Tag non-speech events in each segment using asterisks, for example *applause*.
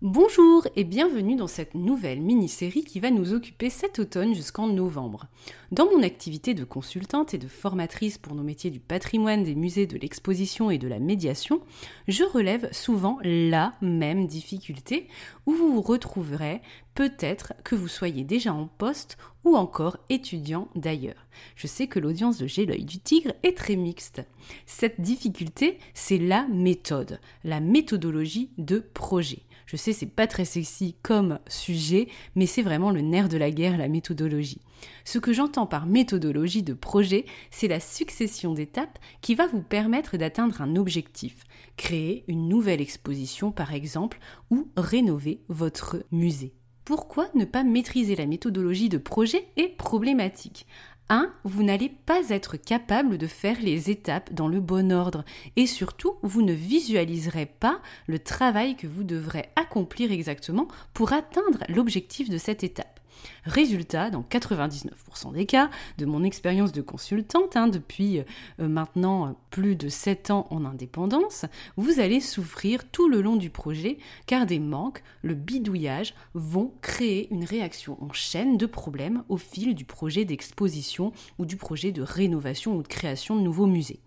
Bonjour et bienvenue dans cette nouvelle mini-série qui va nous occuper cet automne jusqu'en novembre. Dans mon activité de consultante et de formatrice pour nos métiers du patrimoine, des musées, de l'exposition et de la médiation, je relève souvent la même difficulté où vous vous retrouverez peut-être que vous soyez déjà en poste ou encore étudiant d'ailleurs. Je sais que l'audience de J'ai l'œil du tigre est très mixte. Cette difficulté, c'est la méthode, la méthodologie de projet. Je sais, c'est pas très sexy comme sujet, mais c'est vraiment le nerf de la guerre, la méthodologie. Ce que j'entends par méthodologie de projet, c'est la succession d'étapes qui va vous permettre d'atteindre un objectif. Créer une nouvelle exposition, par exemple, ou rénover votre musée. Pourquoi ne pas maîtriser la méthodologie de projet est problématique 1. Vous n'allez pas être capable de faire les étapes dans le bon ordre et surtout, vous ne visualiserez pas le travail que vous devrez accomplir exactement pour atteindre l'objectif de cette étape. Résultat, dans 99% des cas, de mon expérience de consultante, hein, depuis euh, maintenant plus de 7 ans en indépendance, vous allez souffrir tout le long du projet car des manques, le bidouillage vont créer une réaction en chaîne de problèmes au fil du projet d'exposition ou du projet de rénovation ou de création de nouveaux musées.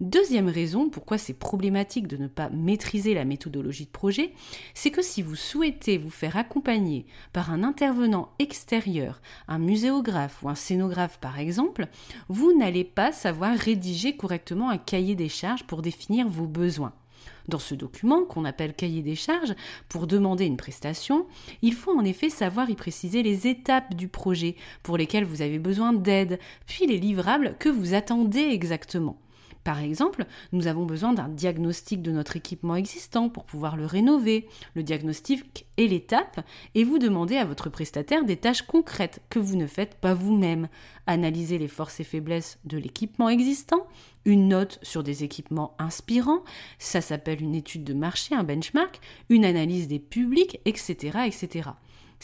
Deuxième raison pourquoi c'est problématique de ne pas maîtriser la méthodologie de projet, c'est que si vous souhaitez vous faire accompagner par un intervenant extérieur, un muséographe ou un scénographe par exemple, vous n'allez pas savoir rédiger correctement un cahier des charges pour définir vos besoins. Dans ce document, qu'on appelle cahier des charges, pour demander une prestation, il faut en effet savoir y préciser les étapes du projet pour lesquelles vous avez besoin d'aide, puis les livrables que vous attendez exactement. Par exemple, nous avons besoin d'un diagnostic de notre équipement existant pour pouvoir le rénover. Le diagnostic est l'étape et vous demandez à votre prestataire des tâches concrètes que vous ne faites pas vous-même. Analyser les forces et faiblesses de l'équipement existant, une note sur des équipements inspirants, ça s'appelle une étude de marché, un benchmark, une analyse des publics, etc. etc.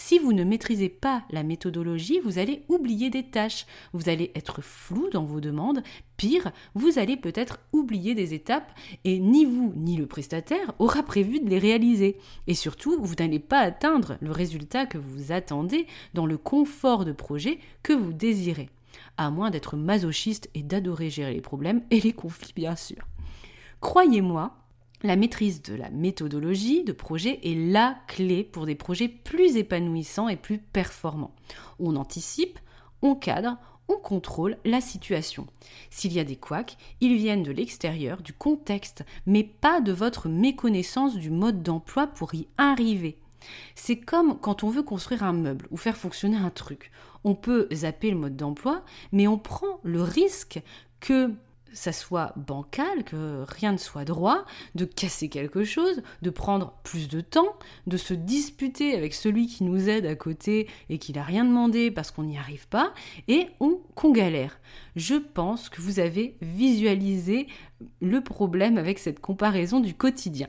Si vous ne maîtrisez pas la méthodologie, vous allez oublier des tâches, vous allez être flou dans vos demandes, pire, vous allez peut-être oublier des étapes et ni vous ni le prestataire aura prévu de les réaliser. Et surtout, vous n'allez pas atteindre le résultat que vous attendez dans le confort de projet que vous désirez, à moins d'être masochiste et d'adorer gérer les problèmes et les conflits bien sûr. Croyez-moi, la maîtrise de la méthodologie de projet est la clé pour des projets plus épanouissants et plus performants. On anticipe, on cadre, on contrôle la situation. S'il y a des couacs, ils viennent de l'extérieur, du contexte, mais pas de votre méconnaissance du mode d'emploi pour y arriver. C'est comme quand on veut construire un meuble ou faire fonctionner un truc. On peut zapper le mode d'emploi, mais on prend le risque que ça soit bancal, que rien ne soit droit, de casser quelque chose, de prendre plus de temps, de se disputer avec celui qui nous aide à côté et qui n'a rien demandé parce qu'on n'y arrive pas, et on qu'on galère. Je pense que vous avez visualisé le problème avec cette comparaison du quotidien.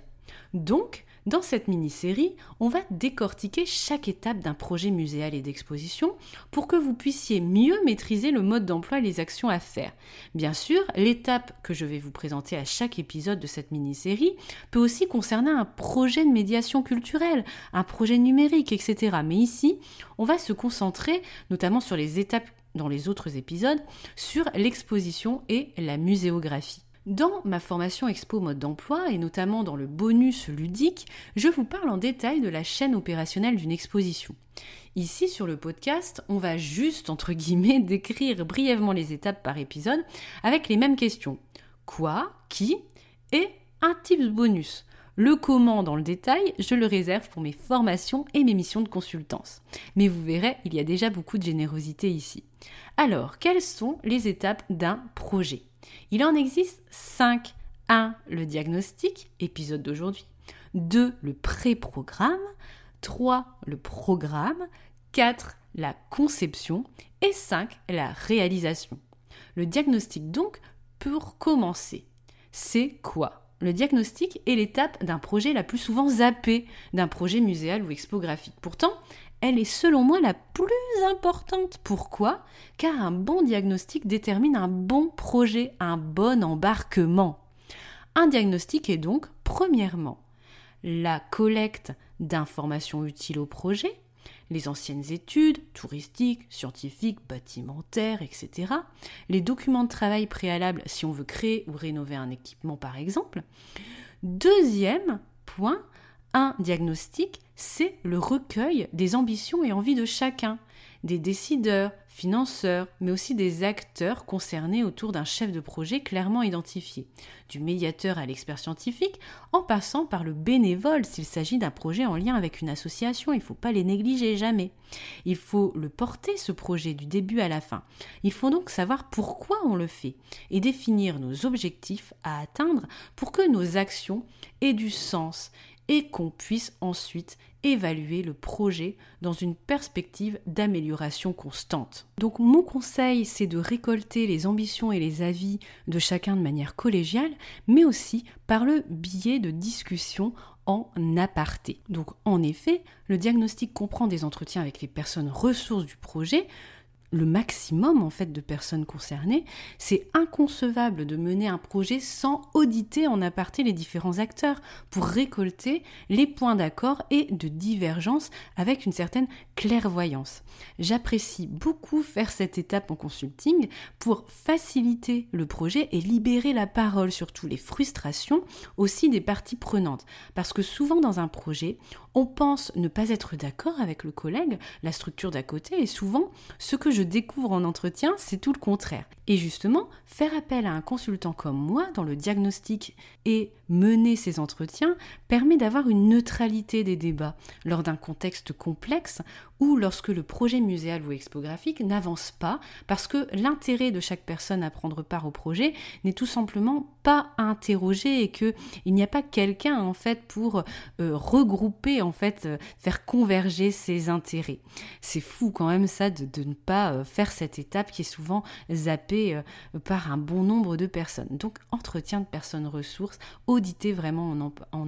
Donc, dans cette mini-série, on va décortiquer chaque étape d'un projet muséal et d'exposition pour que vous puissiez mieux maîtriser le mode d'emploi et les actions à faire. Bien sûr, l'étape que je vais vous présenter à chaque épisode de cette mini-série peut aussi concerner un projet de médiation culturelle, un projet numérique, etc. Mais ici, on va se concentrer notamment sur les étapes dans les autres épisodes, sur l'exposition et la muséographie. Dans ma formation Expo mode d'emploi et notamment dans le bonus ludique, je vous parle en détail de la chaîne opérationnelle d'une exposition. Ici sur le podcast, on va juste, entre guillemets, *laughs* décrire brièvement les étapes par épisode avec les mêmes questions. Quoi? Qui? Et un tips bonus. Le comment dans le détail, je le réserve pour mes formations et mes missions de consultance. Mais vous verrez, il y a déjà beaucoup de générosité ici. Alors, quelles sont les étapes d'un projet? Il en existe 5. 1. Le diagnostic, épisode d'aujourd'hui. 2. Le pré-programme. 3. Le programme. 4. La conception. Et 5. La réalisation. Le diagnostic donc, pour commencer, c'est quoi? Le diagnostic est l'étape d'un projet la plus souvent zappée d'un projet muséal ou expographique. Pourtant, elle est selon moi la plus importante. Pourquoi? Car un bon diagnostic détermine un bon projet, un bon embarquement. Un diagnostic est donc, premièrement, la collecte d'informations utiles au projet, les anciennes études touristiques, scientifiques, bâtimentaires, etc. Les documents de travail préalables si on veut créer ou rénover un équipement par exemple. Deuxième point, un diagnostic, c'est le recueil des ambitions et envies de chacun des décideurs, financeurs, mais aussi des acteurs concernés autour d'un chef de projet clairement identifié, du médiateur à l'expert scientifique, en passant par le bénévole s'il s'agit d'un projet en lien avec une association, il ne faut pas les négliger jamais. Il faut le porter, ce projet, du début à la fin. Il faut donc savoir pourquoi on le fait et définir nos objectifs à atteindre pour que nos actions aient du sens et qu'on puisse ensuite évaluer le projet dans une perspective d'amélioration constante. Donc mon conseil, c'est de récolter les ambitions et les avis de chacun de manière collégiale, mais aussi par le biais de discussions en aparté. Donc en effet, le diagnostic comprend des entretiens avec les personnes ressources du projet, le maximum en fait de personnes concernées, c'est inconcevable de mener un projet sans auditer en aparté les différents acteurs pour récolter les points d'accord et de divergence avec une certaine clairvoyance. J'apprécie beaucoup faire cette étape en consulting pour faciliter le projet et libérer la parole sur toutes les frustrations aussi des parties prenantes parce que souvent dans un projet, on pense ne pas être d'accord avec le collègue, la structure d'à côté, et souvent, ce que je découvre en entretien, c'est tout le contraire. Et justement, faire appel à un consultant comme moi dans le diagnostic et mener ces entretiens permet d'avoir une neutralité des débats lors d'un contexte complexe ou lorsque le projet muséal ou expographique n'avance pas parce que l'intérêt de chaque personne à prendre part au projet n'est tout simplement pas interrogé et que il n'y a pas quelqu'un en fait pour euh, regrouper en fait euh, faire converger ses intérêts. C'est fou quand même ça de, ne pas euh, faire cette étape qui est souvent zappée par un bon nombre de personnes. Donc entretien de personnes ressources, auditer vraiment en, en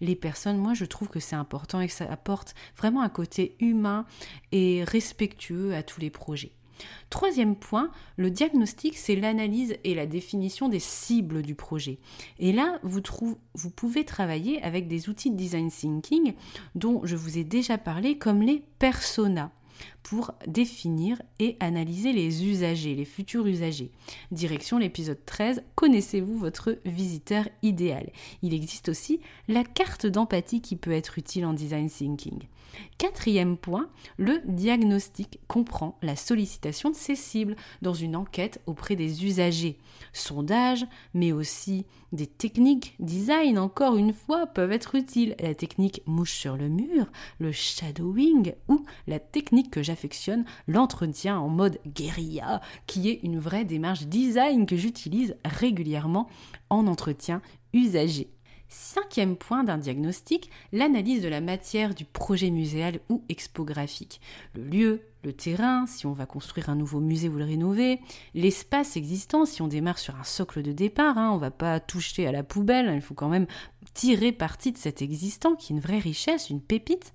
les personnes. Moi je trouve que c'est important et que ça apporte vraiment un côté humain et respectueux à tous les projets. Troisième point, le diagnostic, c'est l'analyse et la définition des cibles du projet. Et là, vous, vous pouvez travailler avec des outils de design thinking dont je vous ai déjà parlé, comme les personas pour définir et analyser les usagers, les futurs usagers. Direction l'épisode 13, connaissez-vous votre visiteur idéal? Il existe aussi la carte d'empathie qui peut être utile en design thinking. Quatrième point, le diagnostic comprend la sollicitation de ses cibles dans une enquête auprès des usagers. Sondage, mais aussi des techniques design, encore une fois, peuvent être utiles. La technique mouche sur le mur, le shadowing ou la technique que l'entretien en mode guérilla, qui est une vraie démarche design que j'utilise régulièrement en entretien usager. Cinquième point d'un diagnostic, l'analyse de la matière du projet muséal ou expographique. Le lieu, le terrain, si on va construire un nouveau musée ou le rénover, l'espace existant, si on démarre sur un socle de départ, hein, on va pas toucher à la poubelle, il faut quand même tirer parti de cet existant qui est une vraie richesse, une pépite,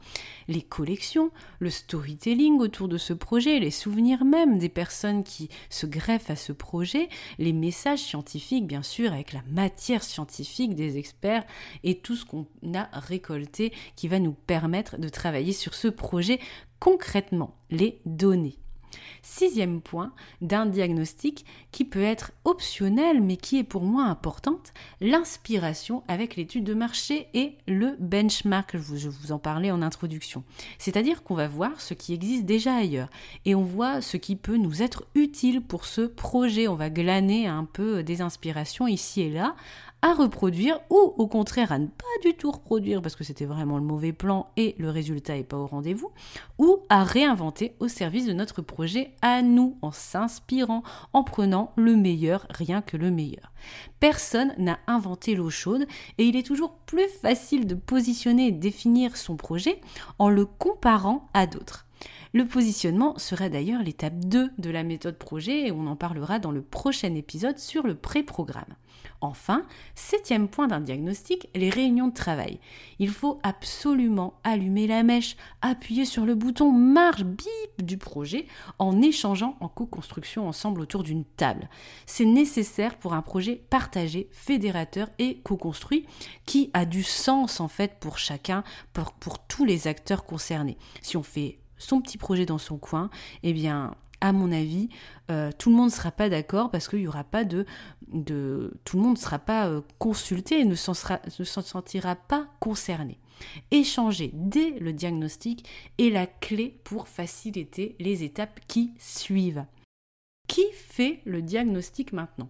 les collections, le storytelling autour de ce projet, les souvenirs même des personnes qui se greffent à ce projet, les messages scientifiques bien sûr avec la matière scientifique des experts et tout ce qu'on a récolté qui va nous permettre de travailler sur ce projet concrètement, les données. Sixième point d'un diagnostic qui peut être optionnel mais qui est pour moi importante, l'inspiration avec l'étude de marché et le benchmark, je vous en parlais en introduction. C'est-à-dire qu'on va voir ce qui existe déjà ailleurs et on voit ce qui peut nous être utile pour ce projet. On va glaner un peu des inspirations ici et là à reproduire ou au contraire à ne pas du tout reproduire parce que c'était vraiment le mauvais plan et le résultat n'est pas au rendez-vous, ou à réinventer au service de notre projet à nous en s'inspirant, en prenant le meilleur, rien que le meilleur. Personne n'a inventé l'eau chaude et il est toujours plus facile de positionner et définir son projet en le comparant à d'autres. Le positionnement serait d'ailleurs l'étape 2 de la méthode projet et on en parlera dans le prochain épisode sur le pré-programme. Enfin, septième point d'un diagnostic, les réunions de travail. Il faut absolument allumer la mèche, appuyer sur le bouton marche bip du projet en échangeant en co-construction ensemble autour d'une table. C'est nécessaire pour un projet partagé, fédérateur et co-construit qui a du sens en fait pour chacun, pour, tous les acteurs concernés. Si on fait son petit projet dans son coin, eh bien, à mon avis, euh, tout le monde ne sera pas d'accord parce qu'il n'y aura pas de, Tout le monde ne sera pas euh, consulté et ne s'en sentira pas concerné. Échanger dès le diagnostic est la clé pour faciliter les étapes qui suivent. Qui fait le diagnostic maintenant?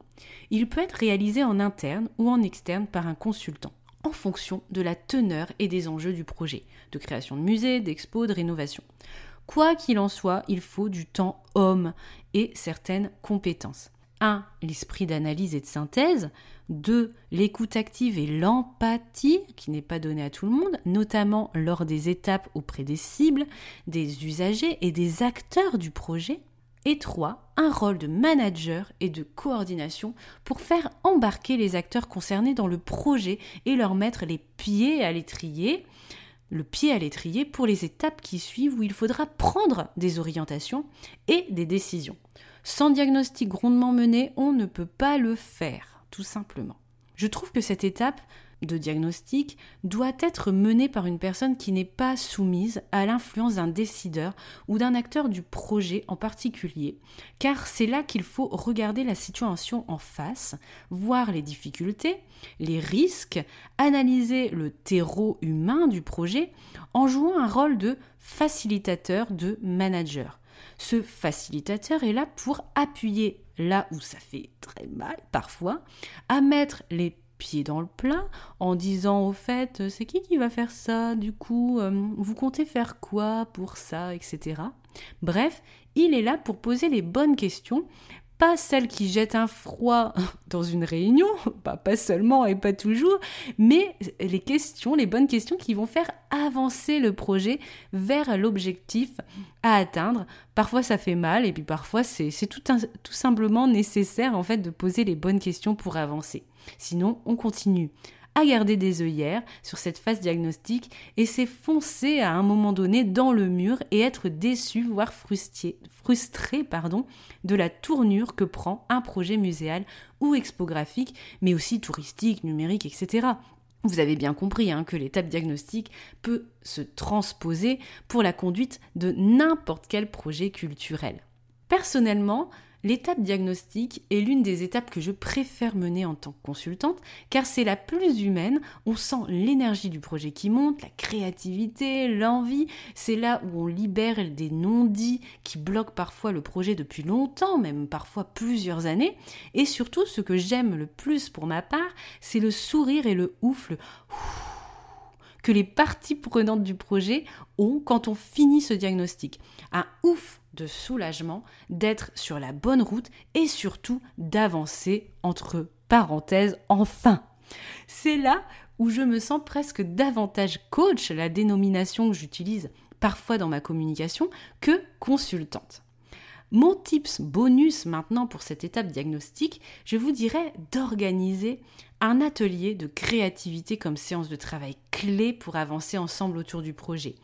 Il peut être réalisé en interne ou en externe par un consultant en fonction de la teneur et des enjeux du projet, de création de musée, d'expo, de rénovation. Quoi qu'il en soit, il faut du temps homme et certaines compétences. 1. L'esprit d'analyse et de synthèse. 2. L'écoute active et l'empathie, qui n'est pas donnée à tout le monde, notamment lors des étapes auprès des cibles, des usagers et des acteurs du projet. Et 3. Un rôle de manager et de coordination pour faire embarquer les acteurs concernés dans le projet et leur mettre les pieds à l'étrier, le pied à l'étrier pour les étapes qui suivent où il faudra prendre des orientations et des décisions. Sans diagnostic grondement mené, on ne peut pas le faire, tout simplement. Je trouve que cette étape de diagnostic doit être menée par une personne qui n'est pas soumise à l'influence d'un décideur ou d'un acteur du projet en particulier, car c'est là qu'il faut regarder la situation en face, voir les difficultés, les risques, analyser le terreau humain du projet en jouant un rôle de facilitateur, de manager. Ce facilitateur est là pour appuyer là où ça fait très mal parfois, à mettre les pied dans le plat en disant au fait euh, c'est qui qui va faire ça du coup euh, vous comptez faire quoi pour ça etc bref il est là pour poser les bonnes questions pas celles qui jettent un froid *laughs* dans une réunion, *laughs* pas, pas seulement et pas toujours, mais les questions, les bonnes questions qui vont faire avancer le projet vers l'objectif à atteindre. Parfois ça fait mal et puis parfois c'est tout, tout simplement nécessaire en fait de poser les bonnes questions pour avancer. Sinon, on continue garder des œillères sur cette phase diagnostique et s'effoncer à un moment donné dans le mur et être déçu, voire frustré, frustré pardon, de la tournure que prend un projet muséal ou expographique, mais aussi touristique, numérique, etc. Vous avez bien compris hein, que l'étape diagnostique peut se transposer pour la conduite de n'importe quel projet culturel. Personnellement, L'étape diagnostique est l'une des étapes que je préfère mener en tant que consultante car c'est la plus humaine, on sent l'énergie du projet qui monte, la créativité, l'envie, c'est là où on libère des non-dits qui bloquent parfois le projet depuis longtemps, même parfois plusieurs années, et surtout ce que j'aime le plus pour ma part, c'est le sourire et le ouf, que les parties prenantes du projet ont quand on finit ce diagnostic. Un ouf de soulagement d'être sur la bonne route et surtout d'avancer entre parenthèses enfin. C'est là où je me sens presque davantage coach, la dénomination que j'utilise parfois dans ma communication, que consultante. Mon tips bonus maintenant pour cette étape diagnostique, je vous dirais d'organiser un atelier de créativité comme séance de travail clé pour avancer ensemble autour du projet.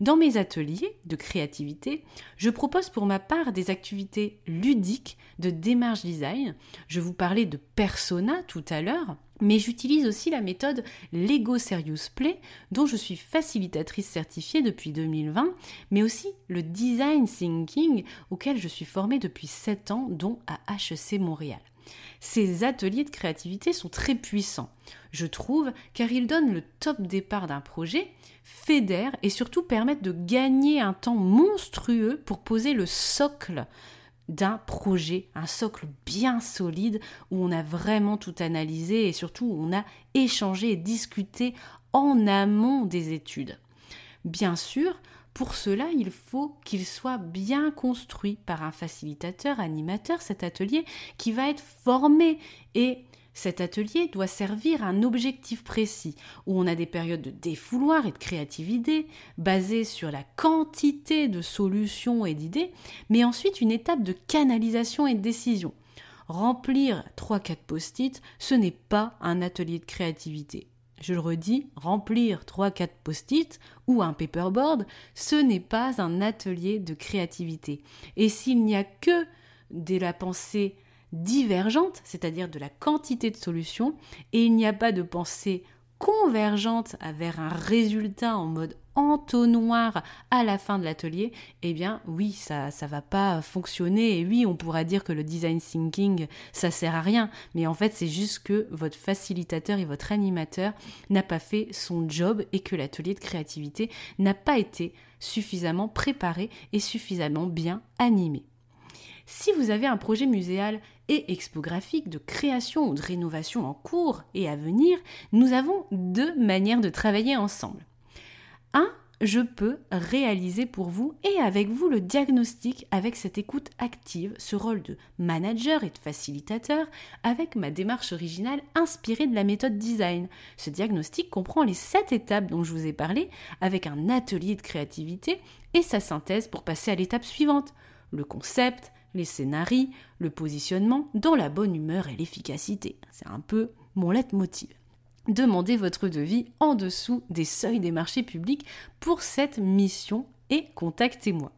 Dans mes ateliers de créativité, je propose pour ma part des activités ludiques de démarche design. Je vous parlais de persona tout à l'heure, mais j'utilise aussi la méthode Lego Serious Play, dont je suis facilitatrice certifiée depuis 2020, mais aussi le design thinking, auquel je suis formée depuis 7 ans, dont à HEC Montréal. Ces ateliers de créativité sont très puissants, je trouve, car ils donnent le top départ d'un projet, fédèrent et surtout permettent de gagner un temps monstrueux pour poser le socle d'un projet, un socle bien solide où on a vraiment tout analysé et surtout où on a échangé et discuté en amont des études. Bien sûr, pour cela, il faut qu'il soit bien construit par un facilitateur, animateur, cet atelier, qui va être formé et cet atelier doit servir un objectif précis, où on a des périodes de défouloir et de créativité, basées sur la quantité de solutions et d'idées, mais ensuite une étape de canalisation et de décision. Remplir 3-4 post-it, ce n'est pas un atelier de créativité. Je le redis, remplir 3-4 post-it ou un paperboard, ce n'est pas un atelier de créativité. Et s'il n'y a que de la pensée divergente, c'est-à-dire de la quantité de solutions, et il n'y a pas de pensée convergente vers un résultat en mode entonnoir à la fin de l'atelier, eh bien oui, ça ça va pas fonctionner et oui, on pourra dire que le design thinking ça sert à rien, mais en fait, c'est juste que votre facilitateur et votre animateur n'a pas fait son job et que l'atelier de créativité n'a pas été suffisamment préparé et suffisamment bien animé. Si vous avez un projet muséal et expographique de création ou de rénovation en cours et à venir, nous avons deux manières de travailler ensemble. Un, je peux réaliser pour vous et avec vous le diagnostic avec cette écoute active, ce rôle de manager et de facilitateur, avec ma démarche originale inspirée de la méthode design. Ce diagnostic comprend les sept étapes dont je vous ai parlé, avec un atelier de créativité et sa synthèse pour passer à l'étape suivante. Le concept, les scénarios, le positionnement, dans la bonne humeur et l'efficacité. C'est un peu mon leitmotiv. Demandez votre devis en dessous des seuils des marchés publics pour cette mission et contactez-moi.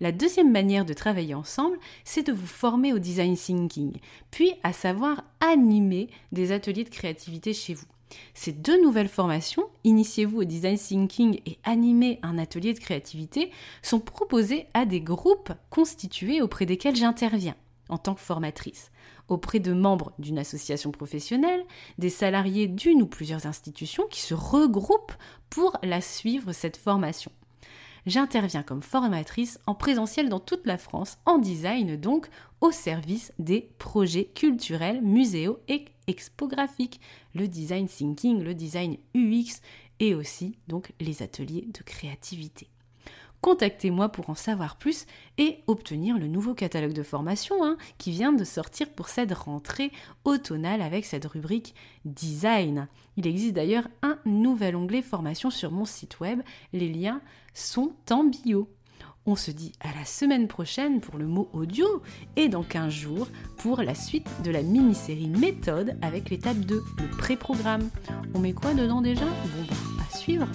La deuxième manière de travailler ensemble, c'est de vous former au design thinking, puis à savoir animer des ateliers de créativité chez vous. Ces deux nouvelles formations, Initiez-vous au design thinking et animez un atelier de créativité, sont proposées à des groupes constitués auprès desquels j'interviens en tant que formatrice, auprès de membres d'une association professionnelle, des salariés d'une ou plusieurs institutions qui se regroupent pour la suivre cette formation. J'interviens comme formatrice en présentiel dans toute la France, en design donc, au service des projets culturels, muséaux et expographiques, le design thinking, le design UX et aussi donc les ateliers de créativité. Contactez-moi pour en savoir plus et obtenir le nouveau catalogue de formation hein, qui vient de sortir pour cette rentrée automnale avec cette rubrique design. Il existe d'ailleurs un nouvel onglet formation sur mon site web. Les liens sont en bio. On se dit à la semaine prochaine pour le mot audio et dans 15 jours pour la suite de la mini-série méthode avec l'étape 2, le pré-programme. On met quoi dedans déjà? Bon, bah, à suivre